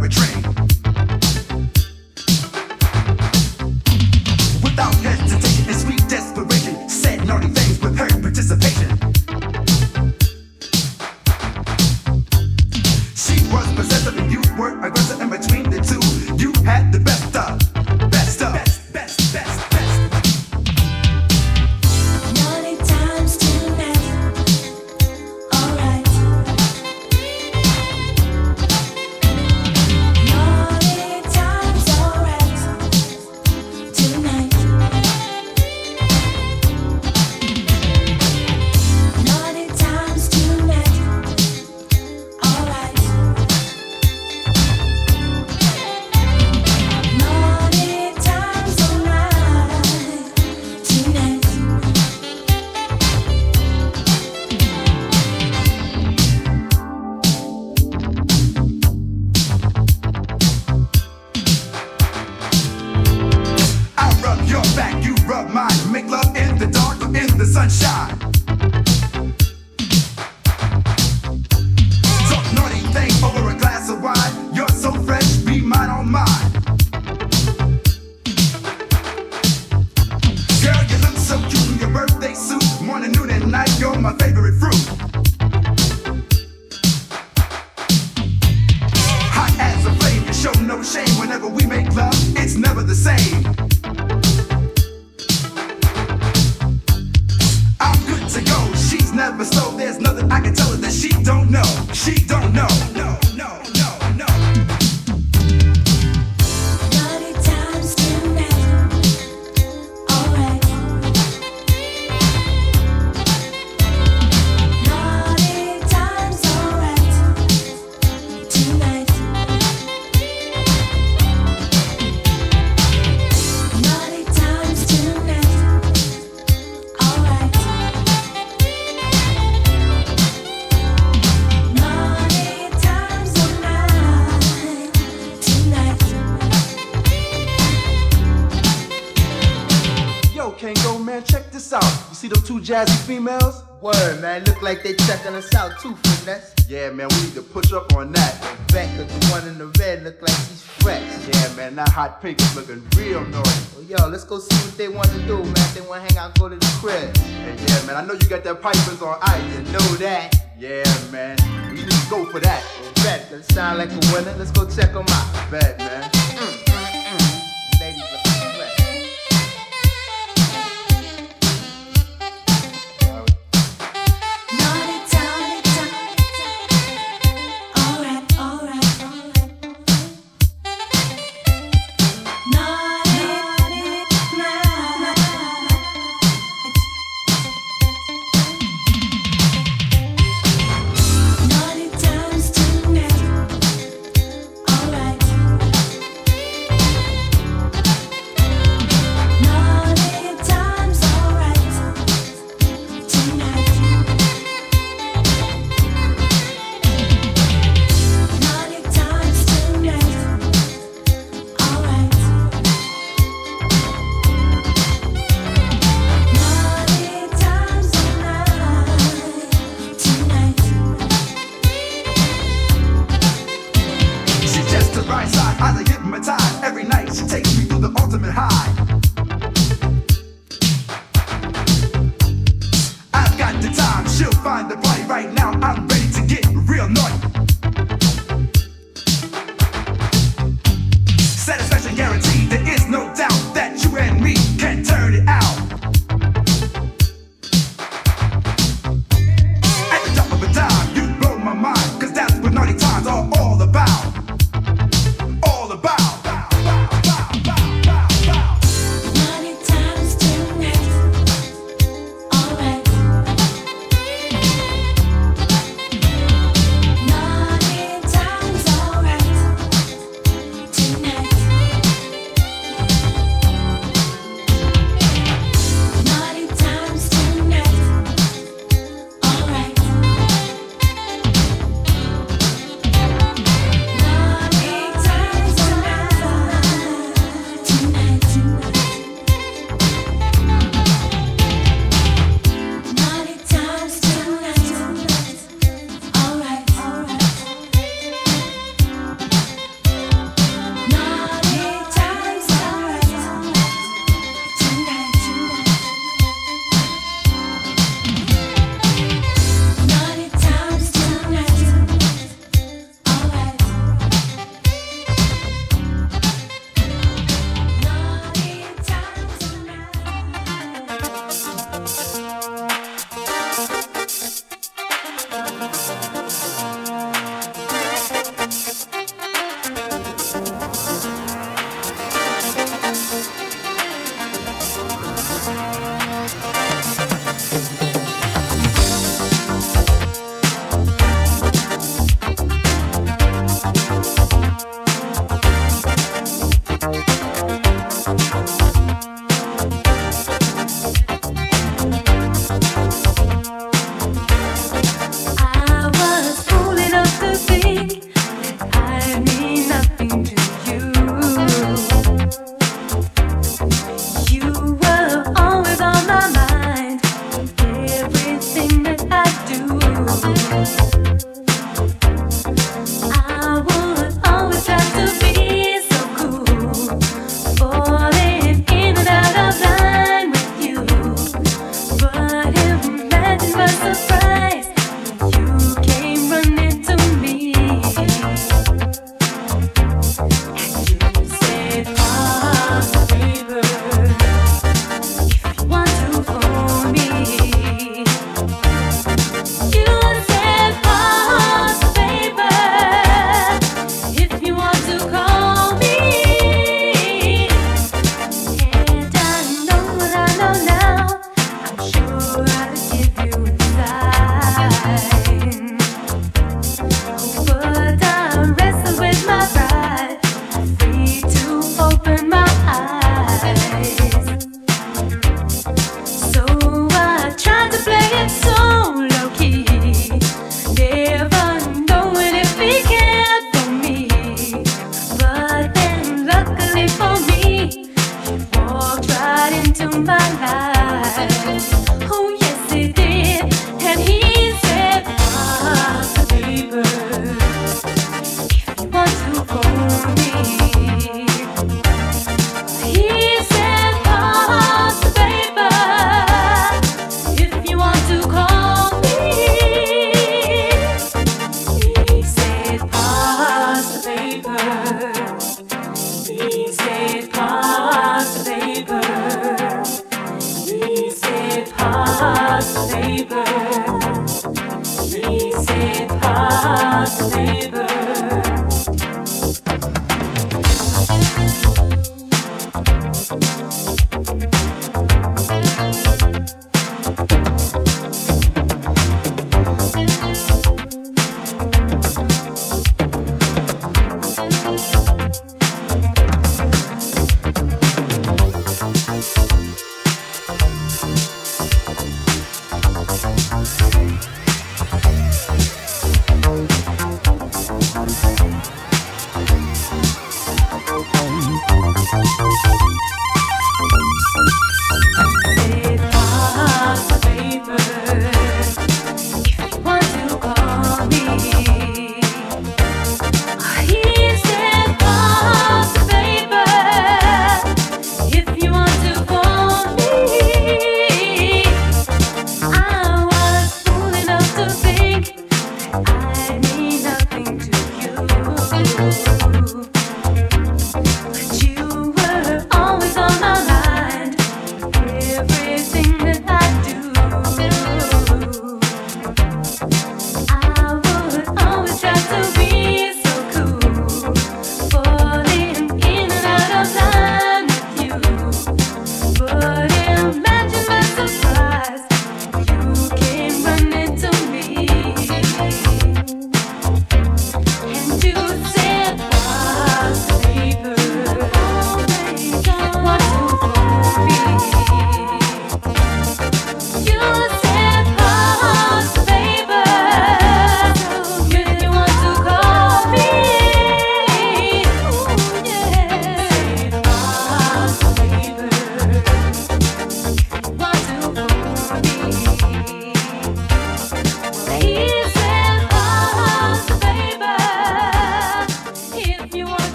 We train. She don't know. Females? Word, man. Look like they checking us out too, finesse. Yeah, man, we need to push up on that. Bet, cause the one in the red look like she's fresh. Yeah, man, that hot pink is looking real naughty. Well, yo, let's go see what they want to do, man. If they want to hang out, go to the crib. And yeah, man, I know you got that pipers on ice. You know that. Yeah, man, we need to go for that. Bet, that sound like a winner. Let's go check them out. Bet, man. Ladies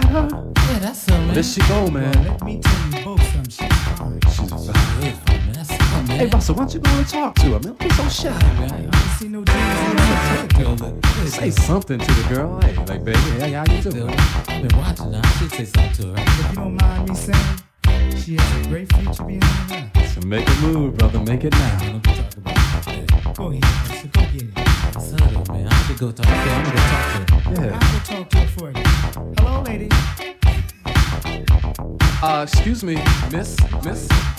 that her? Yeah, that's her, man. Where she go, man? Well, let me tell you both some shit. She's so good, man. That's her, man. Hey, Russell, why don't you go and talk to her, man? Don't be so shy, man. I ain't seen no J's. Say something to the girl. Hey, like, baby, hey, how you doing? I've been watching her. I should say something to her. If you don't mind me saying, she has a great future behind her. So make a move, brother. Make it now. excuse me, miss, miss.